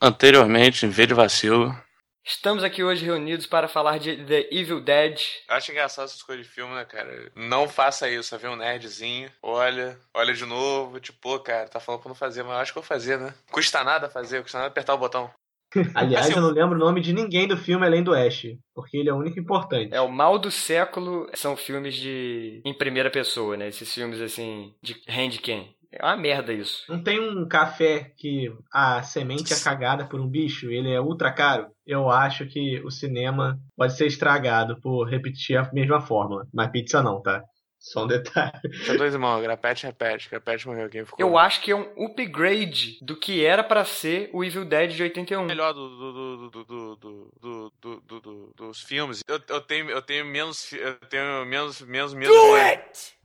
Anteriormente, em vez de vacilo. Estamos aqui hoje reunidos para falar de The Evil Dead. Eu acho engraçado essas coisas de filme, né, cara? Não faça isso, vê um nerdzinho, olha, olha de novo, tipo, pô, cara, tá falando pra não fazer, mas eu acho que eu vou fazer, né? Custa nada fazer, custa nada apertar o botão. Aliás, Assim, eu não lembro o nome de ninguém do filme além do Ash, porque ele é o único importante. É o mal do século, são filmes de em primeira pessoa, né? Esses filmes assim de handcam. É uma merda isso. Não tem um café que a semente é cagada por um bicho, ele é ultra caro. Eu acho que o cinema pode ser estragado por repetir a mesma fórmula. Mas pizza não, tá? Só um detalhe. Tinha dois irmãos, Grapete repete, Grapete morreu, quem ficou? Eu acho que é um upgrade do que era para ser o Evil Dead de 81. Melhor do, do, do, do, do, do, dos filmes. Eu, eu, tenho, eu tenho menos eu tenho menos menos. Do it!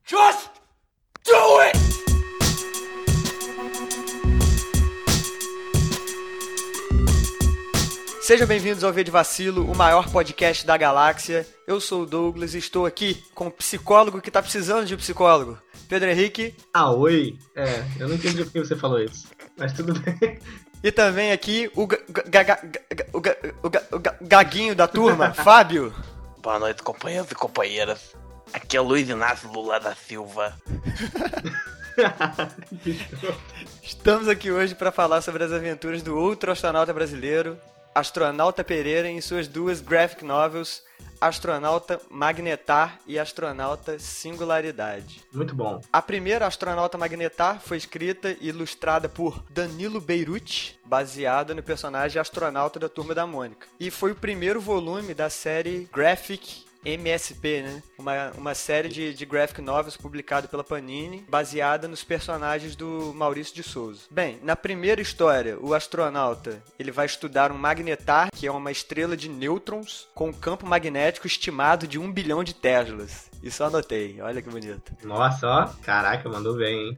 Sejam bem-vindos ao V de Vacilo, o maior podcast da galáxia. Eu sou o Douglas e estou aqui com o psicólogo que tá precisando de um psicólogo. Pedro Henrique. Ah, oi? É, eu não entendi por que você falou isso. Mas tudo bem. E também aqui o, ga- ga- ga- o, ga- o ga- o ga- gaguinho da turma, Fábio. Boa noite, companheiros e companheiras. Aqui é o Luiz Inácio Lula da Silva. Estamos aqui hoje para falar sobre as aventuras do outro astronauta brasileiro, Astronauta Pereira, em suas duas graphic novels, Astronauta Magnetar e Astronauta Singularidade. Muito bom. A primeira, Astronauta Magnetar, foi escrita e ilustrada por Danilo Beirute, baseada no personagem astronauta da Turma da Mônica. E foi o primeiro volume da série Graphic MSP, né? Uma, uma série de, de graphic novels publicado pela Panini, baseada nos personagens do Maurício de Souza. Bem, na primeira história, o astronauta ele vai estudar um magnetar, que é uma estrela de nêutrons com um campo magnético estimado de um bilhão de Teslas. Isso eu anotei, olha que bonito. Nossa, ó. Caraca, mandou bem, hein?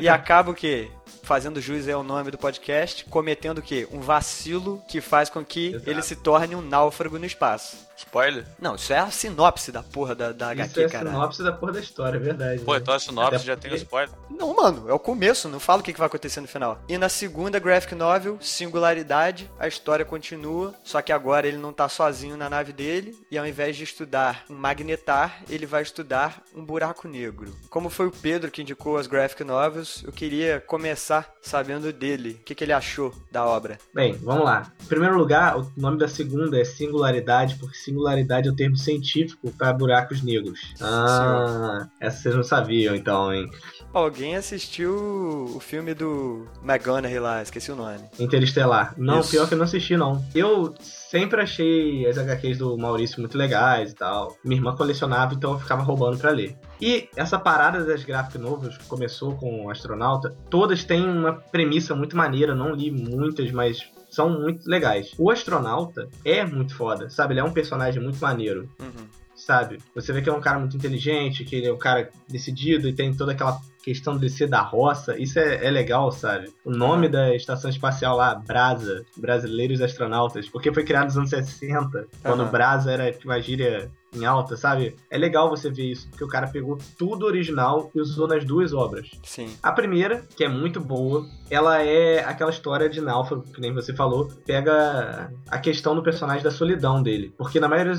E acaba o quê? Fazendo jus é o nome do podcast, cometendo o quê? Um vacilo que faz com que Exato. ele se torne um náufrago no espaço. Spoiler? Não, isso é a sinopse da porra da, da Isso HQ, é a cara. sinopse da porra da história, é verdade. Pô, né? então a sinopse Até já tem o porque- spoiler. Não, mano, é o começo, não fala o que que vai acontecer no final. E na segunda graphic novel, Singularidade, a história continua, só que agora ele não tá sozinho na nave dele, e ao invés de estudar um magnetar, ele vai estudar um buraco negro. Como foi o Pedro que indicou as graphic novels, eu queria começar sabendo dele, o que, que ele achou da obra. Bem, vamos lá. Em primeiro lugar, o nome da segunda é singularidade, porque singularidade é o termo científico para buracos negros. Ah, essa vocês não sabiam então, hein? Alguém assistiu o filme do McGonaghy lá, esqueci o nome. Interestelar. Não, Isso. pior que eu não assisti, não. Eu sempre achei as HQs do Maurício muito legais e tal. Minha irmã colecionava, então eu ficava roubando pra ler. E essa parada das graphic novels que começou com o Astronauta, todas têm uma premissa muito maneira. Eu não li muitas, mas são muito legais. O Astronauta é muito foda, sabe? Ele é um personagem muito maneiro Uhum. sabe? Você vê que é um cara muito inteligente, que ele é um cara decidido e tem toda aquela questão de ser da roça. Isso é, é legal, sabe? O nome da estação espacial lá, Brasa, Brasileiros Astronautas, porque foi criado nos anos 60, quando Aham. Brasa era tipo, uma gíria em alta, sabe? É legal você ver isso, porque o cara pegou tudo original e usou nas duas obras. Sim. A primeira, que é muito boa, ela é aquela história de náufrago, que nem você falou, pega a questão do personagem da solidão dele. Porque na maioria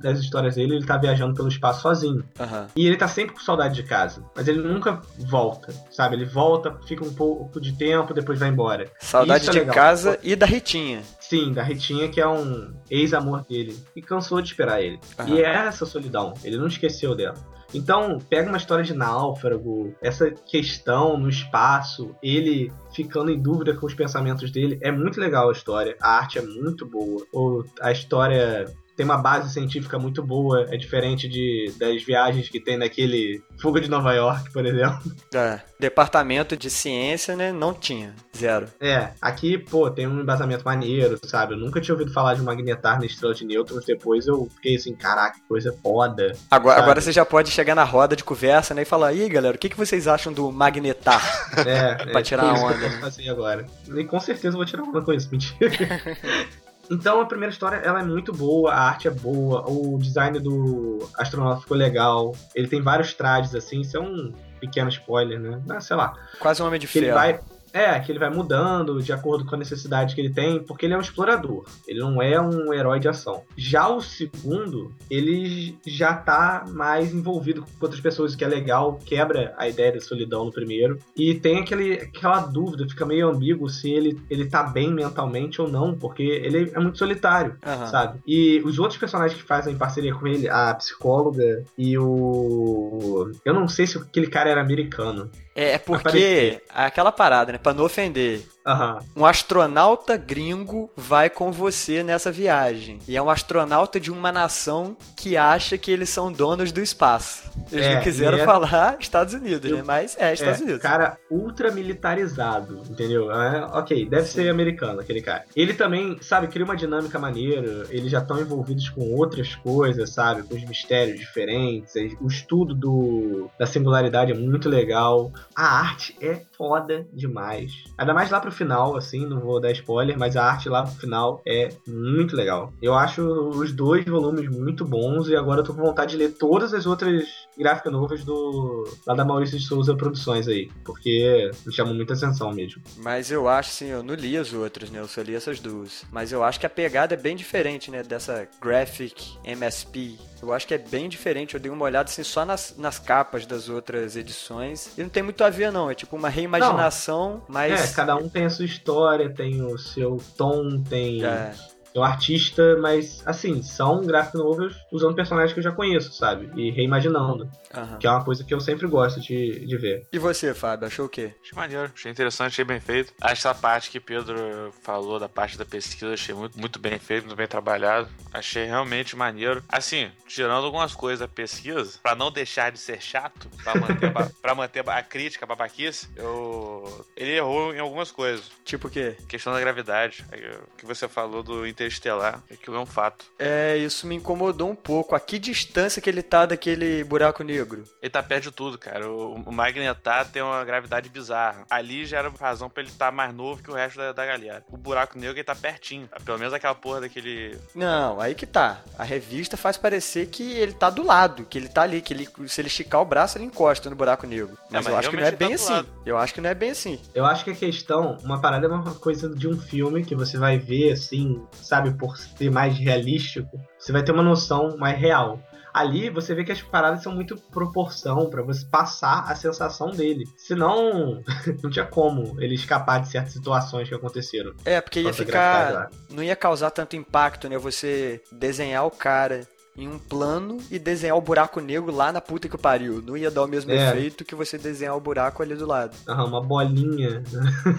das, histórias dele, ele tá viajando pelo espaço sozinho. Aham. E ele tá sempre com saudade de casa. Mas ele nunca volta, sabe? Ele volta, fica um pouco de tempo, depois vai embora. Saudade é de legal. casa e da Ritinha. Sim, da Ritinha, que é um ex-amor dele. E cansou de esperar ele. Aham. E é essa solidão. Ele não esqueceu dela. Então, pega uma história de náufrago, essa questão no espaço, ele ficando em dúvida com os pensamentos dele. É muito legal a história. A arte é muito boa. Ou a história tem uma base científica muito boa. É diferente de, das viagens que tem naquele Fuga de Nova York, por exemplo. É. Departamento de ciência, né? Não tinha. Zero. É, aqui, pô, tem um embasamento maneiro, sabe? Eu nunca tinha ouvido falar de um magnetar na estrela de nêutrons. Depois eu fiquei assim, caraca, que coisa foda. Agora, Sabe? agora você já pode chegar na roda de conversa, né? E falar, ih, galera, o que, que vocês acham do magnetar? É, Pra é, tirar a onda, né? fazer agora. E com certeza eu vou tirar onda com isso, mentira. Então a primeira história ela é muito boa, a arte é boa, o design do astronauta ficou legal. Ele tem vários trajes assim, isso é um pequeno spoiler, né? Mas sei lá. Quase um homem de Que ele ferro. vai. É, que ele vai mudando de acordo com a necessidade que ele tem, porque ele é um explorador. Ele não é um herói de ação. Já o segundo, ele já tá mais envolvido com outras pessoas, o que é legal, quebra a ideia da solidão no primeiro. E tem aquele, aquela dúvida, fica meio ambíguo se ele, ele tá bem mentalmente ou não, porque ele é muito solitário, Aham. sabe? E os outros personagens que fazem parceria com ele, a psicóloga e o. Eu não sei se aquele cara era americano. É, é porque aquela parada, né? Pra não ofender. Aham. Um astronauta gringo vai com você nessa viagem. E é um astronauta de uma nação que acha que eles são donos do espaço. Eles É, não quiseram é- falar Estados Unidos, Eu- né? Mas é Estados é, Unidos. cara ultra militarizado, entendeu? É, ok, deve ser americano aquele cara. Ele também, sabe, cria uma dinâmica maneira, eles já estão envolvidos com outras coisas, sabe? Com os mistérios diferentes, o estudo do, da singularidade é muito legal. A arte é foda demais. Ainda mais lá pro final, assim, não vou dar spoiler, mas a arte lá pro final é muito legal. Eu acho os dois volumes muito bons e agora eu tô com vontade de ler todas as outras gráficas novas do lá da Maurício de Souza Produções aí, porque me chamam muita atenção mesmo. Mas eu acho, assim, eu não li as outras, né? Eu só li essas duas. Mas eu acho que a pegada é bem diferente, né? Dessa Graphic MSP. Eu acho que é bem diferente. Eu dei uma olhada, assim, só nas, nas capas das outras edições. E não tem muito a ver, não. É tipo uma reimaginação, mas... É, cada um tem a sua história, tem o seu tom, tem É, seu artista, mas assim, são graphic novels usando personagens que eu já conheço, sabe? E reimaginando, aham. que é uma coisa que eu sempre gosto de, de ver. E você, Fábio, achou o quê? Achei maneiro, achei interessante, achei bem feito. Essa parte que Pedro falou da parte da pesquisa, achei muito, muito bem feito, muito bem trabalhado. Achei realmente maneiro. Assim, tirando algumas coisas da pesquisa, pra não deixar de ser chato, pra manter, ba- pra manter a crítica, a babaquice, eu... ele errou em algumas coisas. Tipo o quê? Questão da gravidade, é, o que você falou do Interestelar, aquilo é um fato. É, isso me incomodou um pouco. A que distância que ele tá daquele buraco negro? Ele tá perto de tudo, cara. O, o Magnetar tem uma gravidade bizarra. Ali já era razão pra ele estar mais novo que o resto da, da galera. O buraco negro ele tá pertinho. Pelo menos aquela porra daquele. Não, aí que tá. A revista faz parecer que ele tá do lado, que ele tá ali, que ele, se ele esticar o braço, ele encosta no buraco negro. Mas, mas eu acho que não é realmente bem tá assim. lado. Eu acho que não é bem assim. Eu acho que a questão, uma parada é uma coisa de um filme que você vai ver assim, sabe, por ser mais realístico, você vai ter uma noção mais real. Ali você vê que as paradas são muito proporção pra você passar a sensação dele. Senão, não tinha como ele escapar de certas situações que aconteceram. É, porque ia ficar. Não ia causar tanto impacto, né? Você desenhar o cara em um plano e desenhar o buraco negro lá na puta que pariu. Não ia dar o mesmo É. efeito que você desenhar o buraco ali do lado. Aham, uma bolinha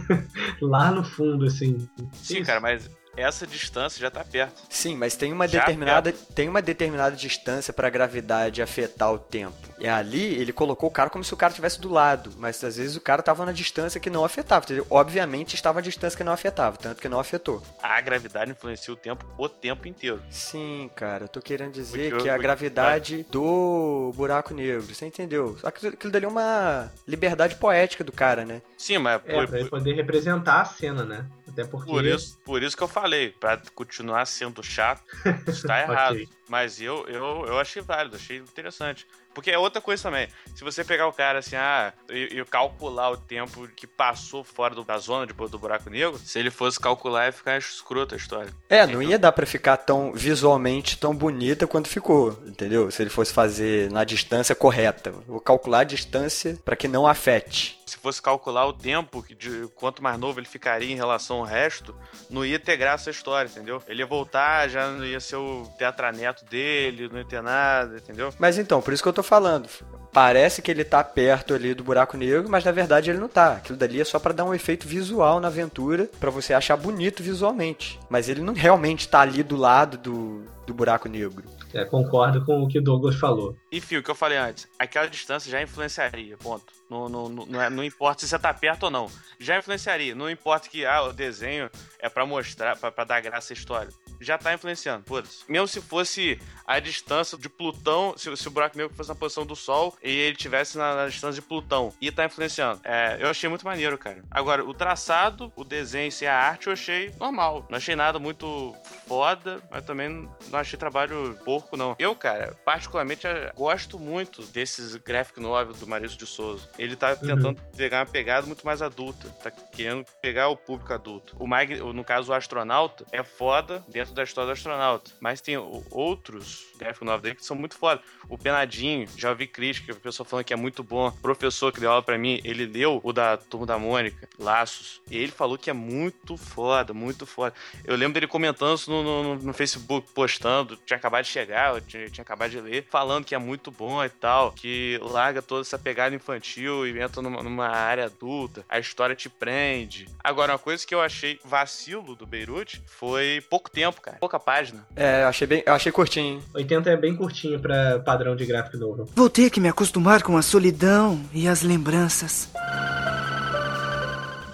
lá no fundo, assim. Sim, Isso. cara, mas essa distância já tá perto. Sim, mas tem uma Já determinada, tem uma determinada distância pra gravidade afetar o tempo. E ali ele colocou o cara como se o cara estivesse do lado, mas às vezes o cara tava na distância que não afetava. entendeu? Obviamente estava a distância que não afetava, tanto que não afetou. A gravidade influencia o tempo o tempo inteiro. Sim, cara, eu tô querendo dizer Porque que a porque- gravidade do buraco negro, você entendeu? Só que aquilo dali é uma liberdade poética do cara, né? Sim, mas É, pra ele poder representar a cena, né? Até porque. por isso, por isso que eu falei, pra continuar sendo chato, está errado. Ok. Mas eu, eu, eu achei válido, achei interessante. Porque é outra coisa também. Se você pegar o cara assim, ah, e, e calcular o tempo que passou fora do- da zona de, do buraco negro, se ele fosse calcular, ia ficar escroto a história. É, não ia dar pra ficar tão visualmente tão bonita quanto ficou, entendeu? Se ele fosse fazer na distância correta. Vou calcular a distância pra que não afete. Se fosse calcular o tempo de quanto mais novo ele ficaria em relação ao resto, não ia ter graça a história, entendeu? Ele ia voltar, já não ia ser o teatraneto dele, não ia ter nada, entendeu? Mas então, por isso que eu tô falando. Parece que ele tá perto ali do buraco negro, mas na verdade ele não tá. Aquilo dali é só pra dar um efeito visual na aventura, pra você achar bonito visualmente. Mas ele não realmente tá ali do lado do, do buraco negro. É, concordo com o que o Douglas falou. Enfim, o que eu falei antes, aquela distância já influenciaria, ponto. Não, não, não, não é- não importa se você tá perto ou não. Já influenciaria. Não importa que ah, o desenho é pra mostrar, pra, pra dar graça à história. já tá influenciando. Foda-se. Mesmo se fosse a distância de Plutão, se, se o buraco negro fosse na posição do Sol e ele tivesse na, na distância de Plutão e tá influenciando. É, eu achei muito maneiro, cara. Agora, o traçado, o desenho e a arte eu achei normal. Não achei nada muito foda, mas também não achei trabalho porco, não. Eu, cara, particularmente gosto muito desses graphic novels do Maurício de Souza. Ele tá tentando uhum. pegar uma pegada muito mais adulta. Tá querendo pegar o público adulto. O Mag, no caso, o astronauta, é foda dentro da história do astronauta. Mas tem outros graphic novels dele que são muito foda. O Penadinho, já ouvi crítica, a pessoa falando que é muito bom. O professor que deu aula pra mim, ele leu o da Turma da Mônica, Laços, e ele falou que é muito foda, muito foda. Eu lembro dele comentando isso no, no, no Facebook, postando, tinha acabado de chegar, eu tinha, tinha, acabado de ler, falando que é muito bom e tal, que larga toda essa pegada infantil e entra numa, numa área adulta, a história te prende. Agora, uma coisa que eu achei vacilo do Beirute foi pouco tempo, cara. Pouca página. É, eu achei bem, eu achei curtinho. 80 é bem curtinho para padrão de gráfico novo. Vou ter que me acostumar com a solidão e as lembranças.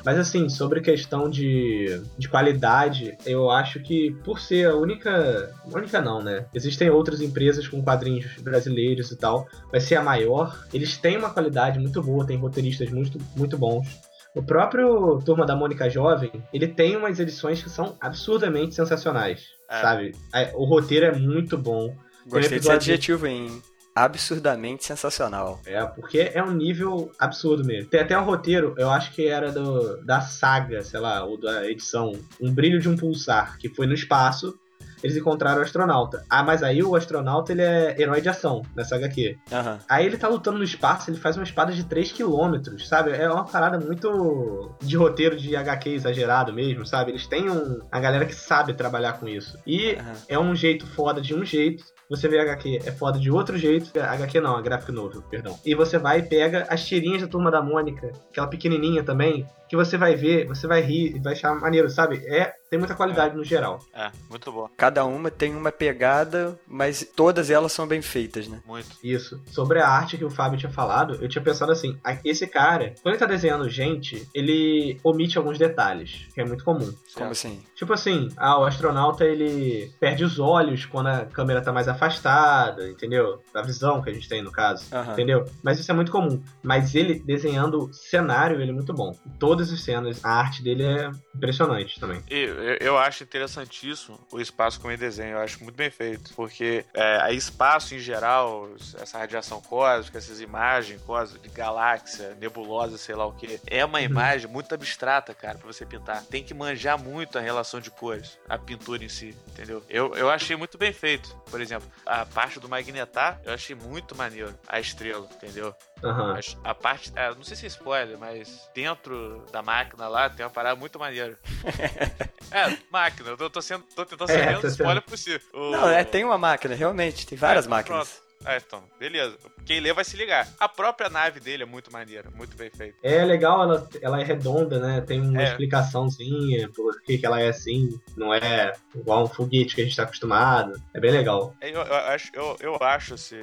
Mas assim, sobre questão de, de qualidade, eu acho que por ser a única. Única não, né? Existem outras empresas com quadrinhos brasileiros e tal. Vai ser a maior. Eles têm uma qualidade muito boa, tem roteiristas muito, muito bons. O próprio Turma da Mônica Jovem, ele tem umas edições que são absurdamente sensacionais, é. sabe? O roteiro é muito bom. Gostei desse adjetivo em absurdamente sensacional. É, porque é um nível absurdo mesmo. Tem até um roteiro, eu acho que era do, da saga, sei lá, ou da edição Um Brilho de um Pulsar, que foi no espaço eles encontraram o astronauta. Ah, mas aí o astronauta ele é herói de ação nessa HQ. Uhum. Aí ele tá lutando no espaço, ele faz uma espada de 3km, sabe? É uma parada muito de roteiro de HQ exagerado mesmo, sabe? Eles têm um, a galera que sabe trabalhar com isso. E uhum. é um jeito foda de um jeito, você vê a HQ é foda de outro jeito. HQ não, a gráfico novo, perdão. E você vai e pega as tirinhas da turma da Mônica, aquela pequenininha também, que você vai ver, você vai rir e vai achar maneiro, sabe? É, tem muita qualidade é. no geral. É, muito bom. Cada uma tem uma pegada, mas todas elas são bem feitas, né? Muito. Isso. Sobre a arte que o Fábio tinha falado, eu tinha pensado assim, esse cara, quando ele tá desenhando gente, ele omite alguns detalhes, que é muito comum. Como assim? Tipo assim, ah, o astronauta ele perde os olhos quando a câmera tá mais afastada, entendeu? A visão que a gente tem no caso, uhum. entendeu? Mas isso é muito comum. Mas ele desenhando cenário, ele é muito bom. Todas as cenas, a arte dele é impressionante também. E eu, eu acho interessantíssimo o espaço como ele desenha, eu acho muito bem feito. Porque é, a espaço em geral, essa radiação cósmica, essas imagens cósmicas de galáxia, nebulosa, sei lá o que, é uma uhum. imagem muito abstrata, cara, pra você pintar. Tem que manjar muito a relação de cores, a pintura em si, entendeu? Eu, eu achei muito bem feito. Por exemplo, a parte do magnetar, eu achei muito maneiro. A estrela, entendeu? Uhum. A, parte, é, não sei se é spoiler, mas dentro da máquina lá tem uma parada muito maneira. é, máquina, eu tô, tô, sendo, tô tentando ser é, menos spoiler sendo... possível. O... Não, é, tem uma máquina, realmente, tem várias é, máquinas. Pronto. É, então, beleza. Quem lê vai se ligar. A própria nave dele é muito maneira, muito bem feita. É legal, ela, ela é redonda, né? Tem uma é. explicaçãozinha por que, que ela é assim. Não é igual um foguete que a gente tá acostumado. É bem legal. É, eu, eu acho, eu, eu acho esse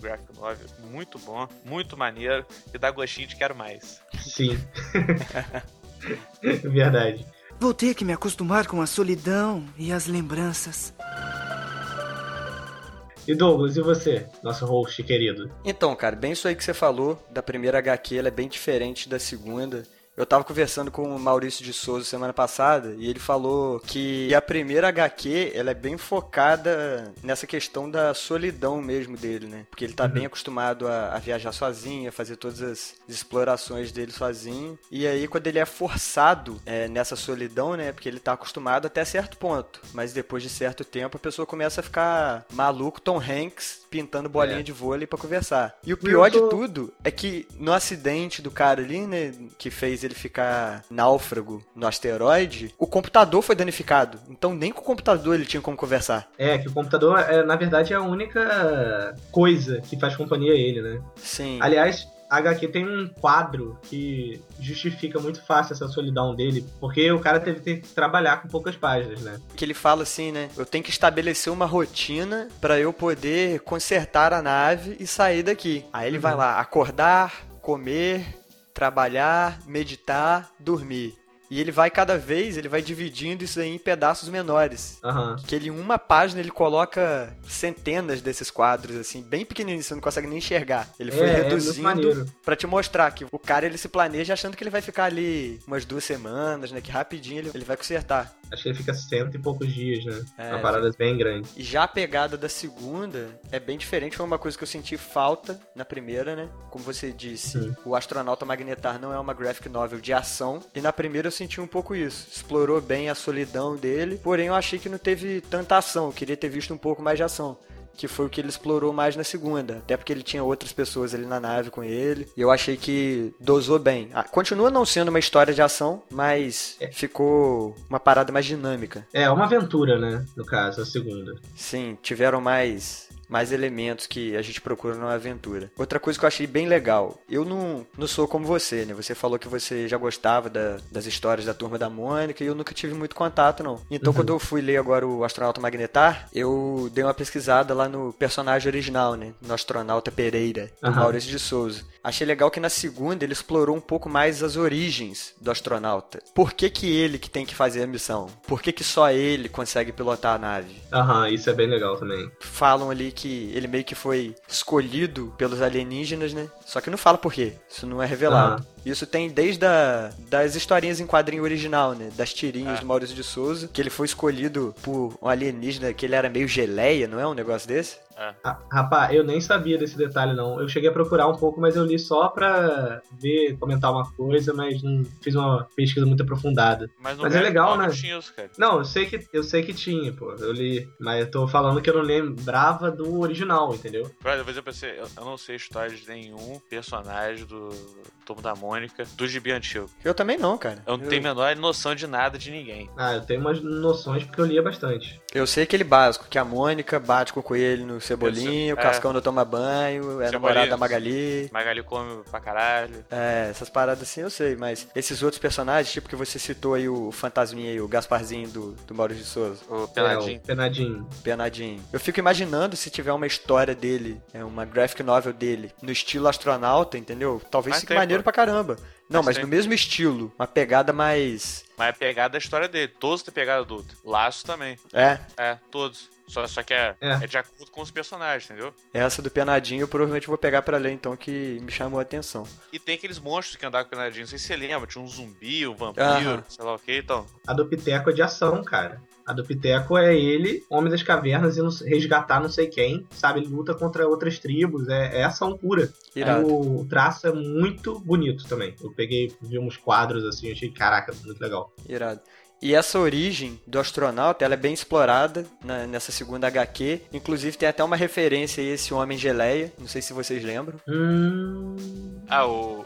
graphic novel muito bom, muito maneiro e dá gostinho de quero mais. Sim. Verdade. Vou ter que me acostumar com a solidão e as lembranças. E Douglas, e você, nosso host querido? Então, cara, bem isso aí que você falou, da primeira HQ, ela é bem diferente da segunda. Eu tava conversando com o Maurício de Souza semana passada e ele falou que a primeira HQ ela é bem focada nessa questão da solidão mesmo dele, né? Porque ele tá uhum. bem acostumado a, a, viajar sozinho, a fazer todas as explorações dele sozinho. E aí, quando ele é forçado é, nessa solidão, né? Porque ele tá acostumado até certo ponto. Mas depois de certo tempo, a pessoa começa a ficar maluco, Tom Hanks, pintando bolinha é. de vôlei para conversar. E o pior tô... de tudo é que no acidente do cara ali, né? Que fez ele ficar náufrago no asteroide, o computador foi danificado. Então nem com o computador ele tinha como conversar. É, que o computador, é, na verdade, é a única coisa que faz companhia a ele, né? Sim. Aliás, a HQ tem um quadro que justifica muito fácil essa solidão dele, porque o cara teve que trabalhar com poucas páginas, né? Que ele fala assim, né? Eu tenho que estabelecer uma rotina para eu poder consertar a nave e sair daqui. Aí ele uhum. vai lá acordar, comer, trabalhar, meditar, dormir. E ele vai cada vez, ele vai dividindo isso aí em pedaços menores. Aham. Que ele, em uma página, ele coloca centenas desses quadros, assim, bem pequenininhos, você não consegue nem enxergar. Ele foi É, é reduzindo maneiro. pra te mostrar que o cara, ele se planeja achando que ele vai ficar ali umas duas semanas, né? Que rapidinho ele, ele vai consertar. Acho que ele fica cento e poucos dias, né? É, Uma parada bem grande. E já a pegada da segunda é bem diferente, foi uma coisa que eu senti falta na primeira, né? Como você disse, Sim. o Astronauta Magnetar não é uma graphic novel de ação, e na primeira eu senti um pouco isso. Explorou bem a solidão dele, porém eu achei que não teve tanta ação, eu queria ter visto um pouco mais de ação. Que foi o que ele explorou mais na segunda. Até porque ele tinha outras pessoas ali na nave com ele. E eu achei que dosou bem. Ah, continua não sendo uma história de ação, mas ficou uma parada mais dinâmica. É, uma aventura, né? No caso, a segunda. Sim, tiveram mais mais elementos que a gente procura numa aventura. Outra coisa que eu achei bem legal, eu não, não sou como você, né? Você falou que você já gostava da- das histórias da Turma da Mônica e eu nunca tive muito contato, não. Então, Uhum. quando eu fui ler agora o Astronauta Magnetar, eu dei uma pesquisada lá no personagem original, né? No Astronauta Pereira, do Aham. Maurício de Souza. Achei legal que na segunda ele explorou um pouco mais as origens do astronauta. Por que que ele que tem que fazer a missão? Por que que só ele consegue pilotar a nave? Aham, isso é bem legal também. falam ali que ele meio que foi escolhido pelos alienígenas, né? Só que não fala por quê. Isso não é revelado. Isso tem desde a, das historinhas em quadrinho original, né? Das tirinhas do Maurício de Souza, que ele foi escolhido por um alienígena que ele era meio geleia, não é um negócio desse? Ah, rapaz, eu nem sabia desse detalhe, não. Eu cheguei a procurar um pouco, mas eu li só pra ver, comentar uma coisa, mas não fiz uma pesquisa muito aprofundada. Mas, Mas é legal, né? tinha isso, cara. Não, eu sei que eu sei que tinha, pô. Eu li, mas eu tô falando que eu não lembrava do original, entendeu? Brother, eu vou dizer pra você, eu, eu não sei história de nenhum personagem do Turma da Mônica do gibi antigo. Eu também não, cara. Eu não tenho a menor noção de nada de ninguém. Ah, eu tenho umas noções porque eu lia bastante. Eu sei aquele básico, que a Mônica bate com o coelho no cebolinho, o É. Cascão não toma banho, é namorada da Magali. Magali come pra caralho. É, essas paradas assim eu sei, mas esses outros personagens, tipo que você citou aí o fantasminha aí, o Gasparzinho do, do Maurício de Souza, O É, Penadinho. o penadinho. Penadinho. Eu fico imaginando se tiver uma história dele, é uma graphic novel dele, no estilo astronauta, entendeu? Talvez Mas fique tem, maneiro pô. pra caramba. Não, Mas mas tem. no mesmo estilo, uma pegada mais. Mas é pegada da história dele. Todos têm pegada adulta. Laço também. É, É, todos. Só, só que é, É. é de acordo com os personagens, entendeu? essa do Penadinho eu provavelmente vou pegar pra ler então, que me chamou a atenção. E tem aqueles monstros que andavam com o Penadinho. Não sei se você lembra. Tinha um zumbi, um vampiro, sei lá o que. Então, A do Piteco é de ação, cara. A do Piteco é ele, Homem das Cavernas, indo resgatar não sei quem, sabe? Ele luta contra outras tribos, é, é ação pura. Irado. O traço é muito bonito também. Eu peguei, vi uns quadros assim, achei, caraca, muito legal. Irado. E essa origem do astronauta, ela é bem explorada na- nessa segunda HQ. Inclusive tem até uma referência a esse homem geleia. Não sei se vocês lembram. Hum. ah, o.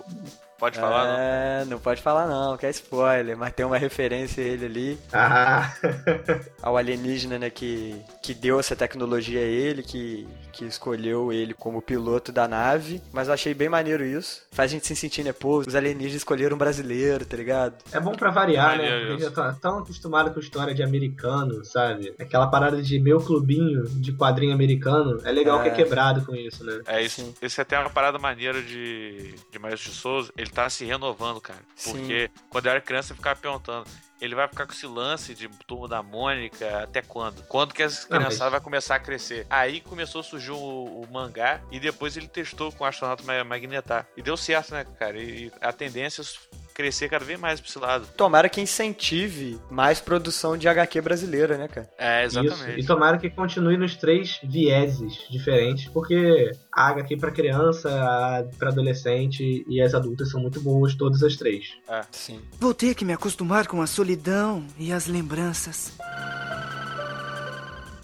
Pode falar, não? é, não pode falar não, que é spoiler, mas tem uma referência a ele ali, Ah, ao alienígena, né, que, que deu essa tecnologia a ele, que, que escolheu ele como piloto da nave. Mas eu achei bem maneiro isso. Faz a gente se sentir, né, pô, os alienígenas escolheram um brasileiro, tá ligado? é bom pra variar, né? Porque já tô tão acostumado com história de americano, sabe? Aquela parada de meu clubinho de quadrinho americano. É legal É. que é quebrado com isso, né? É isso. Sim. Isso é até uma parada maneira de, de Maurício de Souza. Ele tá se renovando, cara. Sim. Porque quando eu era criança eu ficava perguntando. Ele vai ficar com esse lance de turma da Mônica até quando? Quando que essa Não, criançada mas- vai começar a crescer? Aí começou a surgir o, o mangá e depois ele testou com o astronauta Ma- Magnetar. E deu certo, né, cara? E, a tendência crescer cada vez mais pra esse lado. Tomara que incentive mais produção de HQ brasileira, né, cara? É, Isso. exatamente. E tomara que continue nos três vieses diferentes, porque a HQ pra criança, a pra adolescente e as adultas são muito boas, todas as três. Sim. Vou ter que me acostumar com a solidão e as lembranças.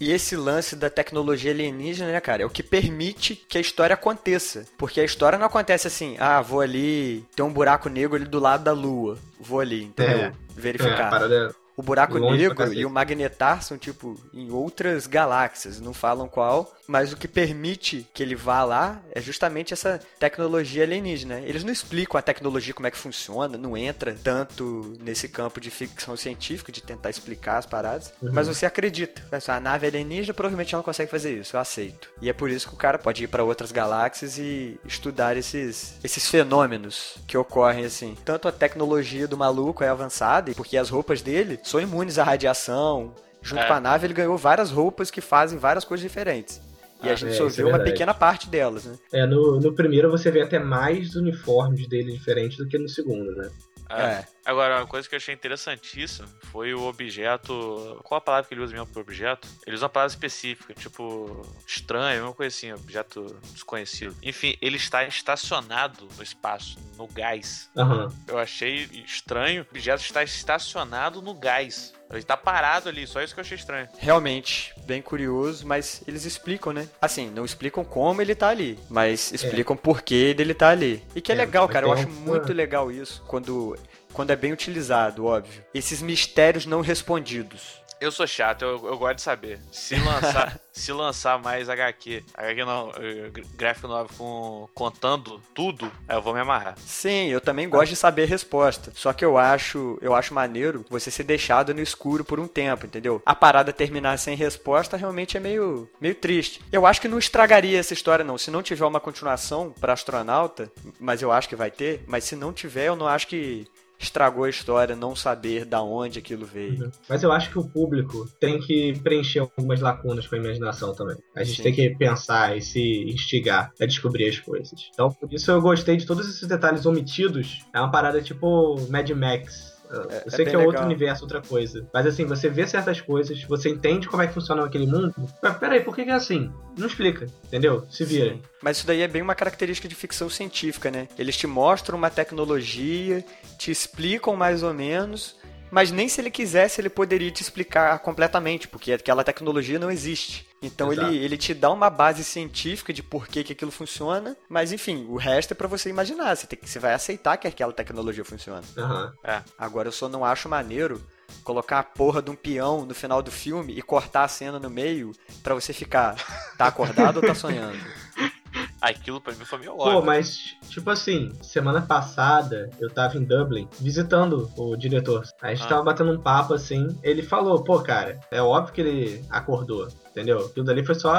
E esse lance da tecnologia alienígena, né, cara, é o que permite que a história aconteça. Porque a história não acontece assim, ah, vou ali, tem um buraco negro ali do lado da lua. Vou ali, entendeu? É. É, Verificar. parada O buraco negro e o magnetar são, tipo, em outras galáxias, não falam qual, mas o que permite que ele vá lá é justamente essa tecnologia alienígena. Eles não explicam a tecnologia como é que funciona, não entra tanto nesse campo de ficção científica, de tentar explicar as paradas, Uhum. mas você acredita. Essa nave alienígena provavelmente ela consegue fazer isso, eu aceito. E é por isso que o cara pode ir para outras galáxias e estudar esses, esses fenômenos que ocorrem assim. Tanto a tecnologia do maluco é avançada, e porque as roupas dele são imunes à radiação. Junto É. com a nave, ele ganhou várias roupas que fazem várias coisas diferentes. E a Ah, gente é, só vê é uma pequena parte delas, né? É, no, no primeiro você vê até mais uniformes dele diferentes do que no segundo, né? É. Agora, uma coisa que eu achei interessantíssima foi o objeto. Qual a palavra que ele usa mesmo pro objeto? Ele usa uma palavra específica, tipo, estranho, uma coisa assim, objeto desconhecido. Enfim, ele está estacionado no espaço, no gás. Aham. Eu achei estranho. O objeto está estacionado no gás. Ele tá parado ali, só isso que eu achei estranho. Realmente, bem curioso, mas eles explicam, né? Assim, não explicam como ele tá ali, mas explicam por que dele tá ali. E que é, É, legal, cara. Eu tem acho muito legal isso, quando, quando é bem utilizado, óbvio. Esses mistérios não respondidos. Eu sou chato, eu, eu gosto de saber. Se lançar, se lançar mais HQ, HQ não, eh, gráfico novo com, contando tudo, eu vou me amarrar. Sim, eu também gosto de saber a resposta. Só que eu acho, eu acho maneiro você ser deixado no escuro por um tempo, entendeu? A parada terminar sem resposta realmente é meio, meio triste. Eu acho que não estragaria essa história não. Se não tiver uma continuação para astronauta, mas eu acho que vai ter, mas se não tiver, eu não acho que estragou a história não saber da onde aquilo veio. Mas eu acho que o público tem que preencher algumas lacunas com a imaginação também. A gente Sim. tem que pensar e se instigar a descobrir as coisas. Então, por isso eu gostei de todos esses detalhes omitidos. É uma parada tipo Mad Max. Eu É- sei é que é bem outro legal. universo, outra coisa. Mas assim, você vê certas coisas, você entende como é que funciona aquele mundo. Mas peraí, por que, que é assim? Não explica, entendeu? Se vira. Sim. Mas isso daí é bem uma característica de ficção científica, né? Eles te mostram uma tecnologia, te explicam mais ou menos, mas nem se ele quisesse ele poderia te explicar completamente, porque aquela tecnologia não existe. Então Exato. ele, ele te dá uma base científica de por que, que aquilo funciona, mas enfim, o resto é pra você imaginar. Você, tem que, você vai aceitar que aquela tecnologia funciona. Aham. Agora eu só não acho maneiro colocar a porra de um peão no final do filme e cortar a cena no meio pra você ficar tá acordado ou tá sonhando. Aquilo pra mim foi meio Pô, óbvio. mas, tipo assim, semana passada eu tava em Dublin visitando o diretor. A gente Ah. tava batendo um papo assim. Ele falou, pô, cara, é óbvio que ele acordou, entendeu? Aquilo dali foi só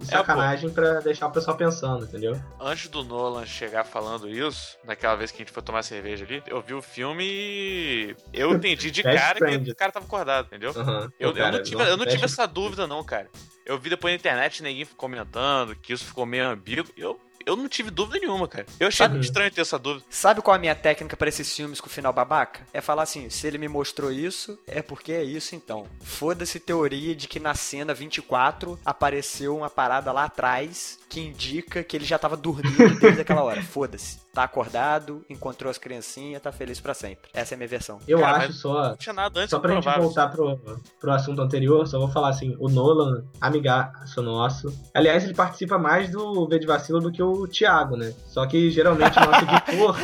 de É, sacanagem pra deixar o pessoal pensando, entendeu? Antes do Nolan chegar falando isso, naquela vez que a gente foi tomar cerveja ali, eu vi o filme e eu entendi de cara que o cara tava acordado, entendeu? Aham. Eu, cara, não tive, eu não tive essa dúvida, não, cara. Eu vi depois na internet ninguém comentando que isso ficou meio ambíguo. Eu, eu não tive dúvida nenhuma, cara. Eu achei Sabe- estranho ter essa dúvida. Sabe qual é a minha técnica pra esses filmes com final babaca? É falar assim, se ele me mostrou isso, é porque é isso então. Foda-se teoria de que na cena 24 apareceu uma parada lá atrás que indica que ele já tava dormindo desde aquela hora. Foda-se. Tá acordado, encontrou as criancinhas, tá feliz pra sempre. Essa é a minha versão. Eu Cara, acho só. Não tinha nada antes Só pra gente provável. voltar pro, pro assunto anterior, só vou falar assim, o Nolan, amigaço nosso. Aliás, ele participa mais do V de Vacilo do que o Thiago, né? Só que geralmente o nosso editor.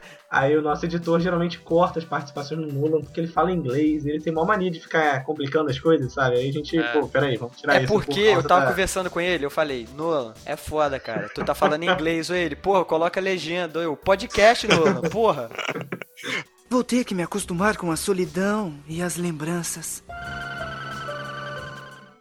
Aí o nosso editor geralmente corta as participações do Nolan porque ele fala inglês, ele tem maior mania de ficar complicando as coisas, sabe? Aí a gente, É. pô, peraí, vamos tirar É isso. porque por eu tava da- conversando com ele, eu falei, Nolan, é foda, cara. Tu tá falando inglês, ou ele, porra, coloca legenda. Eu, podcast, Nolan, porra. Vou ter que me acostumar com a solidão e as lembranças.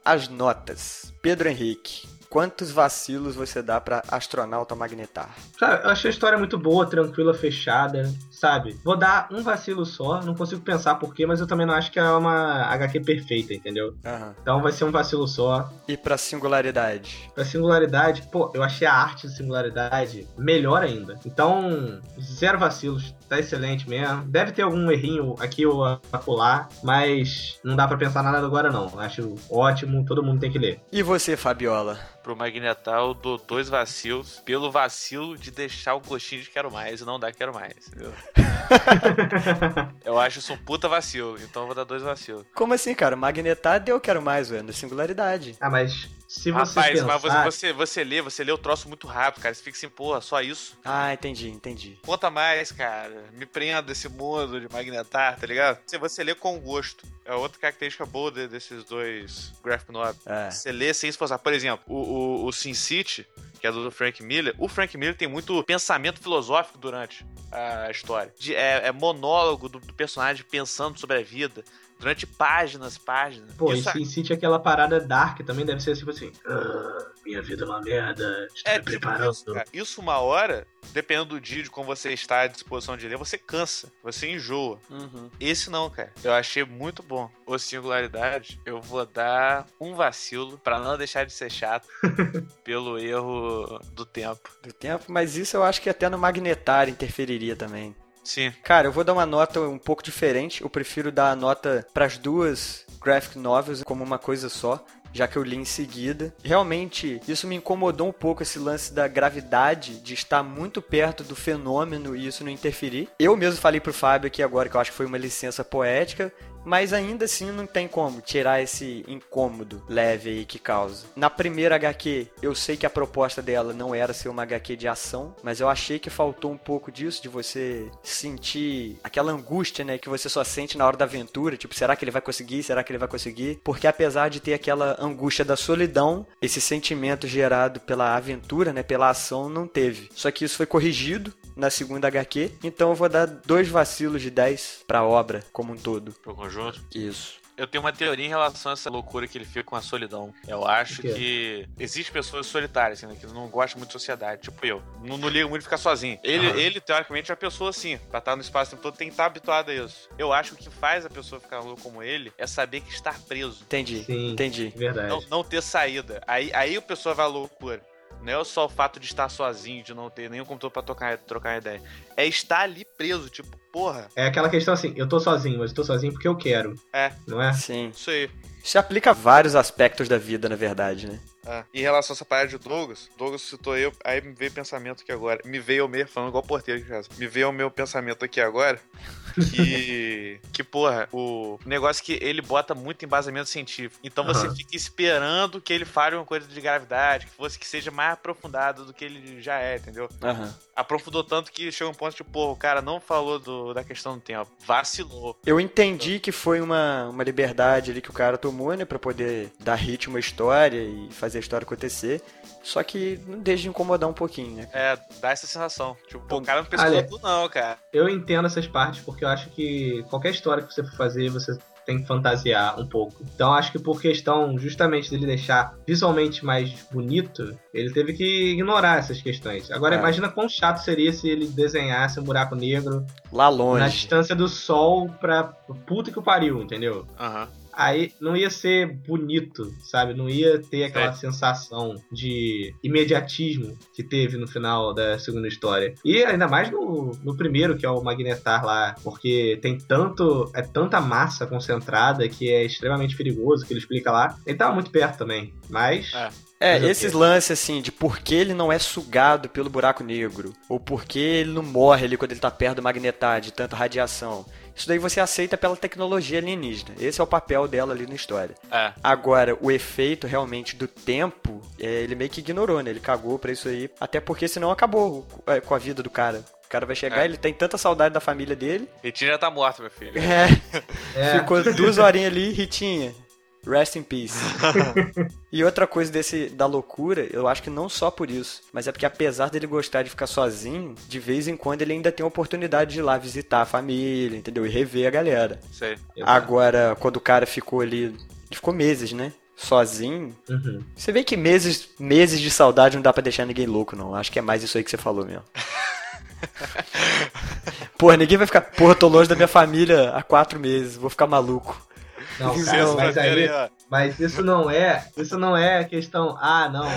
As notas. Pedro Henrique, quantos vacilos você dá pra astronauta magnetar? Sabe, eu achei a história muito boa, tranquila, fechada, sabe? Vou dar um vacilo só, não consigo pensar porquê, mas eu também não acho que é uma HQ perfeita, entendeu? Aham. Então vai ser um vacilo só. E pra singularidade? Pra singularidade, pô, eu achei a arte de singularidade melhor ainda. Então, zero vacilos, tá excelente mesmo. Deve ter algum errinho aqui ou acolá, mas não dá pra pensar nada agora não. Acho ótimo, todo mundo tem que ler. E você, Fabiola? Pro Magnetar, eu dou dois vacilos pelo vacilo de deixar o gostinho de quero mais e não dar quero mais, entendeu? eu acho isso um puta vacilo, então eu vou dar dois vacilos. Como assim, cara? Magnetar deu quero mais, ué, na singularidade. Ah, mas se você Rapaz, pensar... mas você, você, você lê, você lê o troço muito rápido, cara. Você fica assim, porra, só isso? Ah, entendi, entendi. Conta mais, cara. Me prenda desse mundo de magnetar, tá ligado? Se você lê com gosto. É outra característica boa de- desses dois graphic novels. É. Você lê sem esforçar. Por exemplo, o, o, o Sin City, que é do Frank Miller, o Frank Miller tem muito pensamento filosófico durante a história. De- é, é monólogo do, do personagem pensando sobre a vida. Durante páginas, páginas. Pô, Isso e City é aquela parada dark também, deve ser tipo assim... "Ah, minha vida é uma merda, estou É me tipo preparando. isso, cara. Isso uma hora, dependendo do dia, de como você está à disposição de ler, você cansa, você enjoa. Uhum. Esse não, cara. Eu achei muito bom. O Singularidade, eu vou dar um vacilo pra não deixar de ser chato pelo erro do tempo. Do tempo, mas isso eu acho que até no Magnetar interferiria também. Sim. Cara, eu vou dar uma nota um pouco diferente. Eu prefiro dar a nota para as duas graphic novels como uma coisa só, já que eu li em seguida. Realmente, isso me incomodou um pouco esse lance da gravidade de estar muito perto do fenômeno e isso não interferir. Eu mesmo falei pro Fábio aqui agora que eu acho que foi uma licença poética, mas ainda assim não tem como tirar esse incômodo leve aí que causa. Na primeira HQ, eu sei que a proposta dela não era ser uma HQ de ação, mas eu achei que faltou um pouco disso, de você sentir aquela angústia, né, que você só sente na hora da aventura, tipo, será que ele vai conseguir? Será que ele vai conseguir? Porque apesar de ter aquela angústia da solidão, esse sentimento gerado pela aventura, né, pela ação, não teve. Só que isso foi corrigido na segunda HQ, então eu vou dar dois vacilos de 10 pra obra como um todo. Pro conjunto. Isso. Eu tenho uma teoria em relação a essa loucura que ele fica com a solidão. Eu acho que existem pessoas solitárias, assim, né, que não gostam muito de sociedade, tipo eu. Não, não ligo muito de ficar sozinho. Ele, Aham. ele, teoricamente, é uma pessoa assim, pra estar no espaço o tempo todo, tem que estar habituado a isso. Eu acho que o que faz a pessoa ficar louca como ele é saber que estar preso. Entendi. Sim. Entendi. Verdade. Não, não ter saída. Aí, aí a pessoa vai à loucura. Não é só o fato de estar sozinho, de não ter nenhum computador pra tocar, trocar ideia. É estar ali preso, tipo, porra, É aquela questão assim, eu tô sozinho, mas eu tô sozinho porque eu quero. É. Não é? Sim. isso aí. Isso se aplica a vários aspectos da vida, na verdade, né? É. Em relação a essa parada de Douglas, Douglas citou eu, aí me veio pensamento aqui agora. Me veio o meu, falando igual porteiro. Me veio o meu pensamento aqui agora. Que. que, porra, o negócio que ele bota muito embasamento científico. Então você Aham. fica esperando que ele fale uma coisa de gravidade, que fosse que seja mais aprofundado do que ele já é, entendeu? Aham. Aprofundou tanto que chegou um ponto tipo, porra, o cara não falou do, da questão do tempo. Vacilou. Eu entendi que foi uma, uma liberdade ali que o cara tomou, né? Pra poder dar ritmo à história e fazer a história acontecer. Só que não deixa de incomodar um pouquinho, né? É, dá essa sensação. Tipo, pô, o cara não pesquisou Olha- tudo, não, cara. Eu entendo essas partes porque eu acho que qualquer história que você for fazer, você tem que fantasiar um pouco. Então acho que por questão justamente dele deixar visualmente mais bonito, ele teve que ignorar essas questões. Agora É. imagina quão chato seria se ele desenhasse um buraco negro Lá na longe. distância do sol pra puta que o pariu, entendeu? Aham. Aí não ia ser bonito, sabe? Não ia ter aquela É. sensação de imediatismo que teve no final da segunda história. E ainda mais no, no primeiro, que é o Magnetar lá, porque tem tanto. É tanta massa concentrada que é extremamente perigoso, que ele explica lá. Ele tava muito perto também, mas. É. É, esses lances assim, de por que ele não é sugado pelo buraco negro, ou por que ele não morre ali quando ele tá perto do magnetar, de tanta radiação. Isso daí você aceita pela tecnologia alienígena. Esse é o papel dela ali na história. É. Agora, o efeito realmente do tempo, é, ele meio que ignorou, né? Ele cagou pra isso aí. Até porque senão acabou é, com a vida do cara. O cara vai chegar, É. ele tem tanta saudade da família dele. Ritinha já tá morta, meu filho. É, É, ficou duas horinhas ali, Ritinha. Rest in peace. e outra coisa desse da loucura, eu acho que não só por isso, mas é porque apesar dele gostar de ficar sozinho, de vez em quando ele ainda tem a oportunidade de ir lá visitar a família, entendeu? E rever a galera. Sei. Agora, quando o cara ficou ali, ele ficou meses, né? Sozinho. Uhum. Você vê que meses, meses de saudade não dá pra deixar ninguém louco, não. Acho que é mais isso aí que você falou mesmo. Porra, ninguém vai ficar. Porra, tô longe da minha família há quatro meses, vou ficar maluco. Não, cara, mas aí. Mas isso não é. Isso não é questão. Ah, não.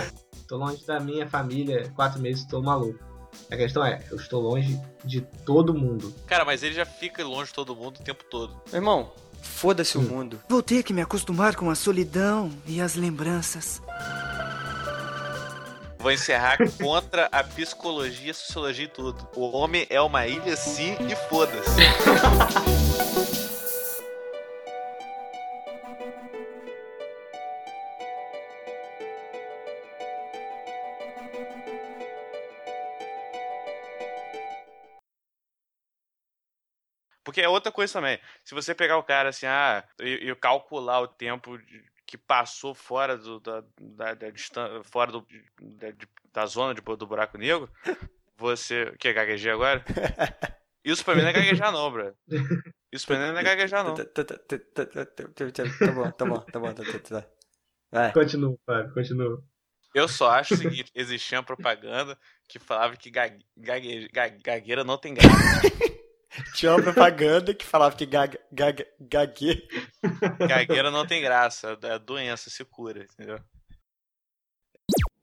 Tô longe da minha família, quatro meses, tô maluco. A questão é, eu estou longe de todo mundo. Cara, mas ele já fica longe de todo mundo o tempo todo. Meu irmão, foda-se o mundo. Vou ter que me acostumar com a solidão e as lembranças. Vou encerrar contra a psicologia, sociologia e tudo. O homem é uma ilha sim e foda-se. outra coisa também. Se você pegar o cara assim, ah, e, calcular o tempo que passou fora do, da, da, da distância, fora do, da, da zona de, do buraco negro, você. Quer gaguejar agora? Isso pra mim não é gaguejar, não, bro. Isso pra mim não é gaguejar, não. Tá bom, tá bom, tá bom, tá, tá, tá, tá. vai, Continua, Fábio, continua. Eu só acho o seguinte: existia uma propaganda que falava que gague, gague, gagueira não tem gagueira. Tinha uma propaganda que falava que gaga, gaga, gague. Gagueira não tem graça. É doença, se cura, entendeu?